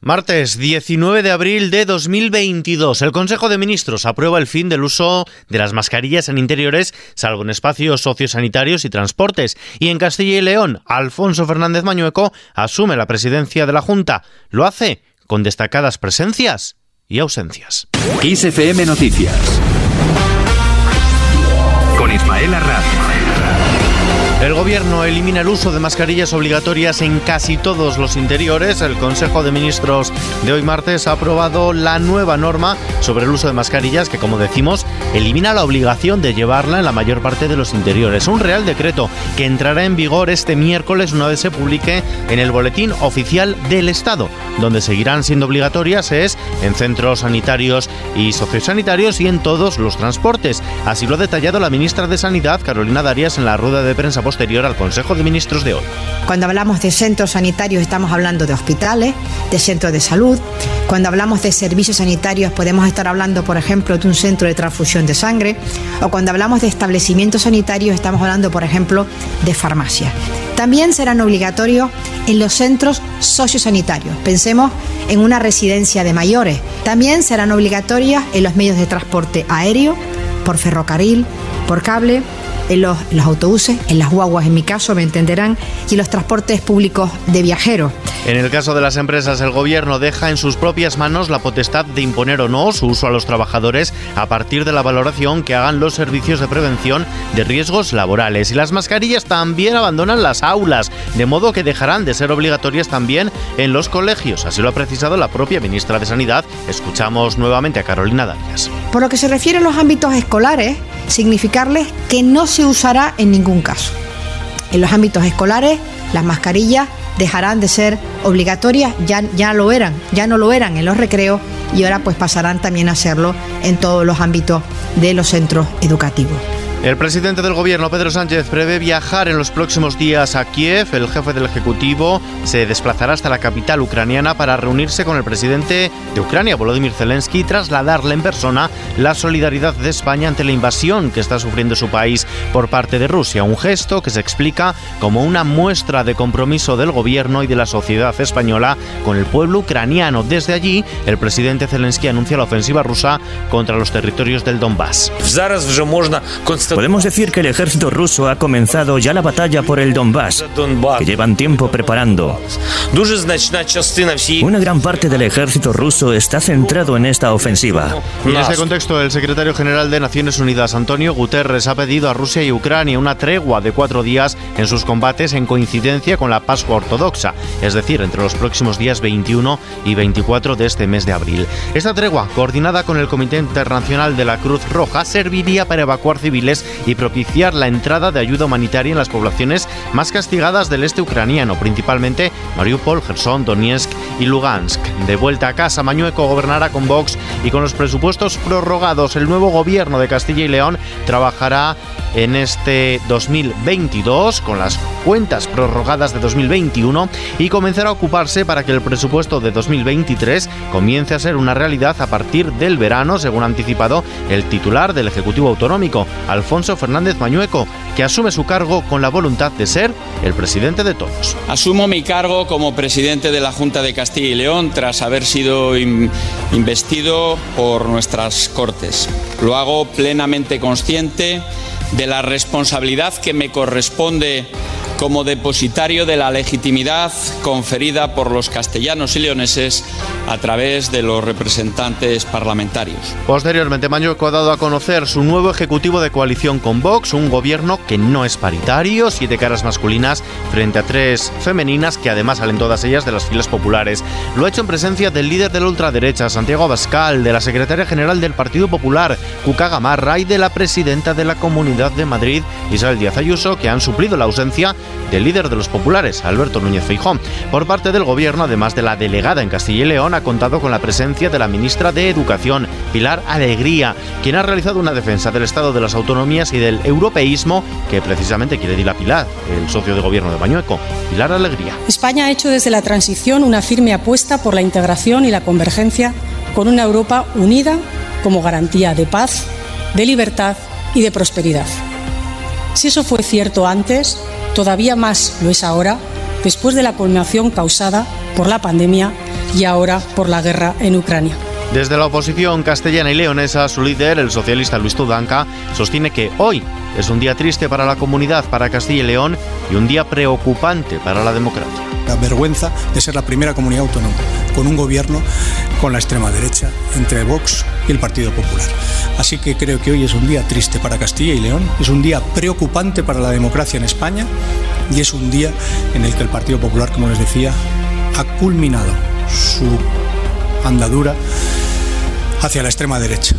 Martes 19 de abril de 2022, el Consejo de Ministros aprueba el fin del uso de las mascarillas en interiores, salvo en espacios sociosanitarios y transportes. Y en Castilla y León, Alfonso Fernández Mañueco asume la presidencia de la Junta. Lo hace con destacadas presencias y ausencias. XFM Noticias. Con Ismael el gobierno elimina el uso de mascarillas obligatorias en casi todos los interiores. El Consejo de Ministros de hoy martes ha aprobado la nueva norma sobre el uso de mascarillas que, como decimos, elimina la obligación de llevarla en la mayor parte de los interiores. Un real decreto que entrará en vigor este miércoles una vez se publique en el Boletín Oficial del Estado. Donde seguirán siendo obligatorias es en centros sanitarios y sociosanitarios y en todos los transportes. Así lo ha detallado la ministra de Sanidad, Carolina Darias, en la rueda de prensa posterior al Consejo de Ministros de hoy. Cuando hablamos de centros sanitarios estamos hablando de hospitales, de centros de salud. Cuando hablamos de servicios sanitarios podemos estar hablando, por ejemplo, de un centro de transfusión de sangre. O cuando hablamos de establecimientos sanitarios estamos hablando, por ejemplo, de farmacia. También serán obligatorios en los centros sociosanitarios. Pensemos en una residencia de mayores. También serán obligatorias en los medios de transporte aéreo, por ferrocarril, por cable en los, autobuses, en las guaguas en mi caso, me entenderán, y los transportes públicos de viajeros. En el caso de las empresas, el gobierno deja en sus propias manos la potestad de imponer o no su uso a los trabajadores a partir de la valoración que hagan los servicios de prevención de riesgos laborales. Y las mascarillas también abandonan las aulas, de modo que dejarán de ser obligatorias también en los colegios. Así lo ha precisado la propia ministra de Sanidad. Escuchamos nuevamente a Carolina Darias. Por lo que se refiere a los ámbitos escolares, significarles que no se usará en ningún caso. En los ámbitos escolares, las mascarillas dejarán de ser obligatorias, ya, ya lo eran, ya no lo eran en los recreos y ahora pues pasarán también a serlo en todos los ámbitos de los centros educativos. El presidente del gobierno, Pedro Sánchez, prevé viajar en los próximos días a Kiev. El jefe del Ejecutivo se desplazará hasta la capital ucraniana para reunirse con el presidente de Ucrania, Volodymyr Zelensky, y trasladarle en persona la solidaridad de España ante la invasión que está sufriendo su país por parte de Rusia. Un gesto que se explica como una muestra de compromiso del gobierno y de la sociedad española con el pueblo ucraniano. Desde allí, el presidente Zelensky anuncia la ofensiva rusa contra los territorios del Donbass. Podemos decir que el ejército ruso ha comenzado ya la batalla por el Donbass, que llevan tiempo preparando. Una gran parte del ejército ruso está centrado en esta ofensiva. en este contexto, el secretario general de Naciones Unidas, Antonio Guterres, ha pedido a Rusia y Ucrania una tregua de cuatro días en sus combates en coincidencia con la Pascua Ortodoxa, es decir, entre los próximos días 21 y 24 de este mes de abril. Esta tregua, coordinada con el Comité Internacional de la Cruz Roja, serviría para evacuar civiles y propiciar la entrada de ayuda humanitaria en las poblaciones más castigadas del este ucraniano, principalmente Mariupol, Gerson, Donetsk y Lugansk. De vuelta a casa, Mañueco gobernará con Vox y con los presupuestos prorrogados. El nuevo gobierno de Castilla y León trabajará en este 2022 con las cuentas prorrogadas de 2021 y comenzará a ocuparse para que el presupuesto de 2023 comience a ser una realidad a partir del verano, según ha anticipado el titular del Ejecutivo Autonómico, Alfonso Fernández Mañueco, que asume su cargo con la voluntad de ser el presidente de todos. Asumo mi cargo como presidente de la Junta de Castilla y León tras haber sido investido por nuestras Cortes. Lo hago plenamente consciente de la responsabilidad que me corresponde como depositario de la legitimidad conferida por los castellanos y leoneses a través de los representantes parlamentarios. Posteriormente, Mañueco ha dado a conocer su nuevo ejecutivo de coalición con Vox, un gobierno que no es paritario, siete caras masculinas frente a tres femeninas que además salen todas ellas de las filas populares. Lo ha hecho en presencia del líder de la ultraderecha, Santiago Abascal, de la secretaria general del Partido Popular, Cuca Gamarra, y de la presidenta de la Comunidad de Madrid, Isabel Díaz Ayuso, que han suplido la ausencia del líder de los populares, Alberto Núñez Feijón. Por parte del gobierno, además de la delegada en Castilla y León, ha contado con la presencia de la ministra de Educación, Pilar Alegría, quien ha realizado una defensa del Estado de las Autonomías y del europeísmo que precisamente quiere dilapilar el socio de gobierno de Bañueco, Pilar Alegría. España ha hecho desde la transición una firme apuesta por la integración y la convergencia con una Europa unida como garantía de paz, de libertad y de prosperidad. Si eso fue cierto antes, Todavía más lo es ahora, después de la culminación causada por la pandemia y ahora por la guerra en Ucrania. Desde la oposición castellana y leonesa, su líder, el socialista Luis Tudanca, sostiene que hoy es un día triste para la comunidad, para Castilla y León y un día preocupante para la democracia. La vergüenza de ser la primera comunidad autónoma con un gobierno con la extrema derecha entre Vox y el Partido Popular. Así que creo que hoy es un día triste para Castilla y León, es un día preocupante para la democracia en España y es un día en el que el Partido Popular, como les decía, ha culminado su andadura hacia la extrema derecha.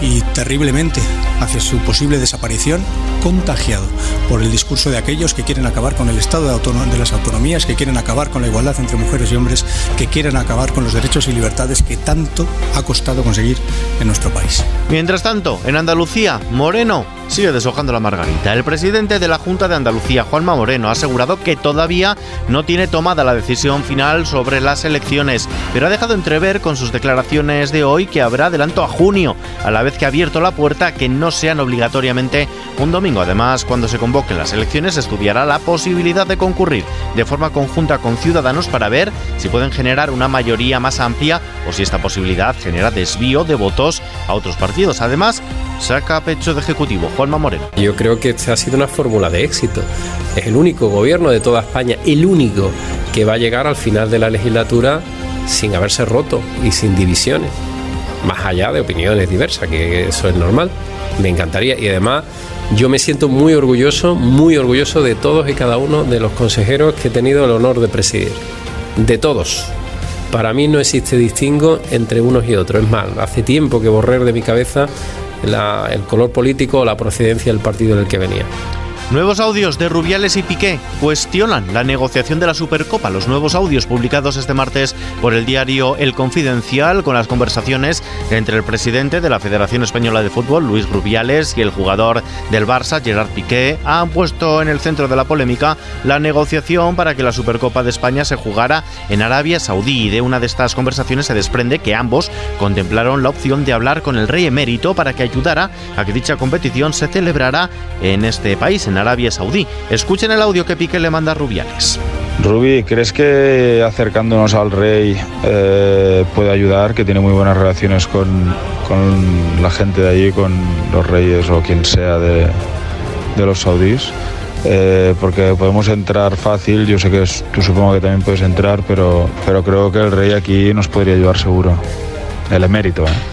Y terriblemente hacia su posible desaparición, contagiado por el discurso de aquellos que quieren acabar con el Estado de, de, las autonomías, que quieren acabar con la igualdad entre mujeres y hombres, que quieren acabar con los derechos y libertades que tanto ha costado conseguir en nuestro país. Mientras tanto, en Andalucía, Moreno sigue deshojando la margarita. El presidente de la Junta de Andalucía, Juanma Moreno, ha asegurado que todavía no tiene tomada la decisión final sobre las elecciones, pero ha dejado entrever con sus declaraciones de hoy que habrá adelanto a junio, a la vez que ha abierto la puerta que no sean obligatoriamente un domingo. Además, cuando se convoquen las elecciones, estudiará la posibilidad de concurrir de forma conjunta con ciudadanos para ver si pueden generar una mayoría más amplia o si esta posibilidad genera desvío de votos a otros partidos. Además, saca pecho de ejecutivo Juanma Moreno. Yo creo que esta ha sido una fórmula de éxito. Es el único gobierno de toda España, el único que va a llegar al final de la legislatura sin haberse roto y sin divisiones. Más allá de opiniones diversas, que eso es normal. Me encantaría. Y además, yo me siento muy orgulloso, muy orgulloso de todos y cada uno de los consejeros que he tenido el honor de presidir. De todos. Para mí no existe distingo entre unos y otros. Es más, hace tiempo que borré de mi cabeza el color político o la procedencia del partido del que venía. Nuevos audios de Rubiales y Piqué cuestionan la negociación de la Supercopa. Los nuevos audios publicados este martes por el diario El Confidencial con las conversaciones entre el presidente de la Federación Española de Fútbol, Luis Rubiales, y el jugador del Barça, Gerard Piqué, han puesto en el centro de la polémica la negociación para que la Supercopa de España se jugara en Arabia Saudí. De una de estas conversaciones se desprende que ambos contemplaron la opción de hablar con el rey emérito para que ayudara a que dicha competición se celebrara en este país, en Arabia Saudí. Escuchen el audio que Piqué le manda a Rubiales. Rubí, ¿crees que acercándonos al rey eh, puede ayudar? Que tiene muy buenas relaciones con, con, la gente de allí, con los reyes o quien sea de, de los saudíes. Eh, porque podemos entrar fácil, yo sé que es, tú supongo que también puedes entrar, pero, pero creo que el rey aquí nos podría ayudar seguro. El emérito, ¿eh?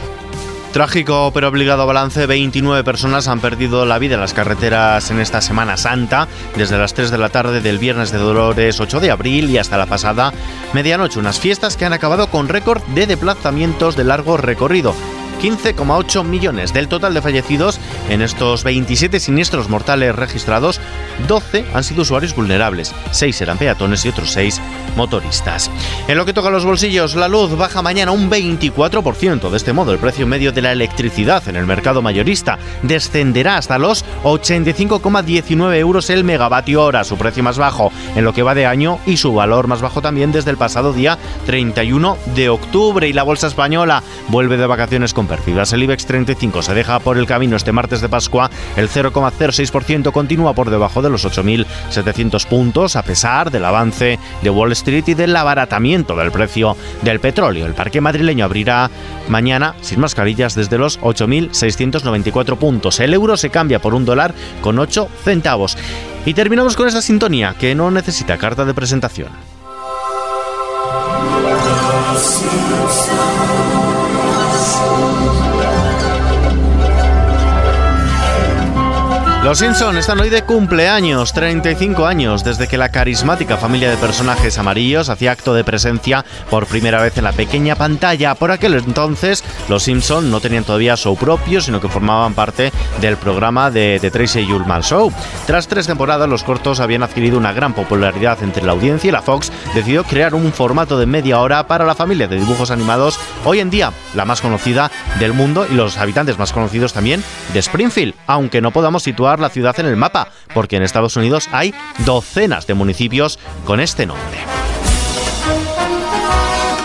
Trágico pero obligado balance, 29 personas han perdido la vida en las carreteras en esta Semana Santa, desde las 3 de la tarde del viernes de Dolores 8 de abril y hasta la pasada medianoche. Unas fiestas que han acabado con récord de desplazamientos de largo recorrido. 15,8 millones. Del total de fallecidos en estos 27 siniestros mortales registrados, 12 han sido usuarios vulnerables, 6 eran peatones y otros 6 motoristas. En lo que toca a los bolsillos, la luz baja mañana un 24%. De este modo, el precio medio de la electricidad en el mercado mayorista descenderá hasta los 85,19 euros el megavatio hora, su precio más bajo en lo que va de año y su valor más bajo también desde el pasado día 31 de octubre. Y la bolsa española vuelve de vacaciones con pérdidas. El IBEX 35 se deja por el camino este martes de Pascua. El 0,06% continúa por debajo de los 8.700 puntos a pesar del avance de Wall Street y del abaratamiento del precio del petróleo. El parque madrileño abrirá mañana sin mascarillas desde los 8.694 puntos. El euro se cambia por un dólar con 8 centavos. Y terminamos con esta sintonía que no necesita carta de presentación. Los Simpson están hoy de cumpleaños, 35 años, desde que la carismática familia de personajes amarillos hacía acto de presencia por primera vez en la pequeña pantalla. Por aquel entonces, los Simpson no tenían todavía show propio, sino que formaban parte del programa de The Tracy Ullman Show. Tras tres temporadas, los cortos habían adquirido una gran popularidad entre la audiencia y la Fox decidió crear un formato de media hora para la familia de dibujos animados, hoy en día la más conocida del mundo y los habitantes más conocidos también de Springfield, aunque no podamos situar la ciudad en el mapa, porque en Estados Unidos hay docenas de municipios con este nombre.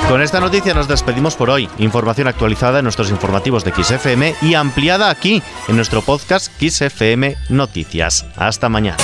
Con esta noticia nos despedimos por hoy. Información actualizada en nuestros informativos de XFM y ampliada aquí en nuestro podcast XFM Noticias. Hasta mañana.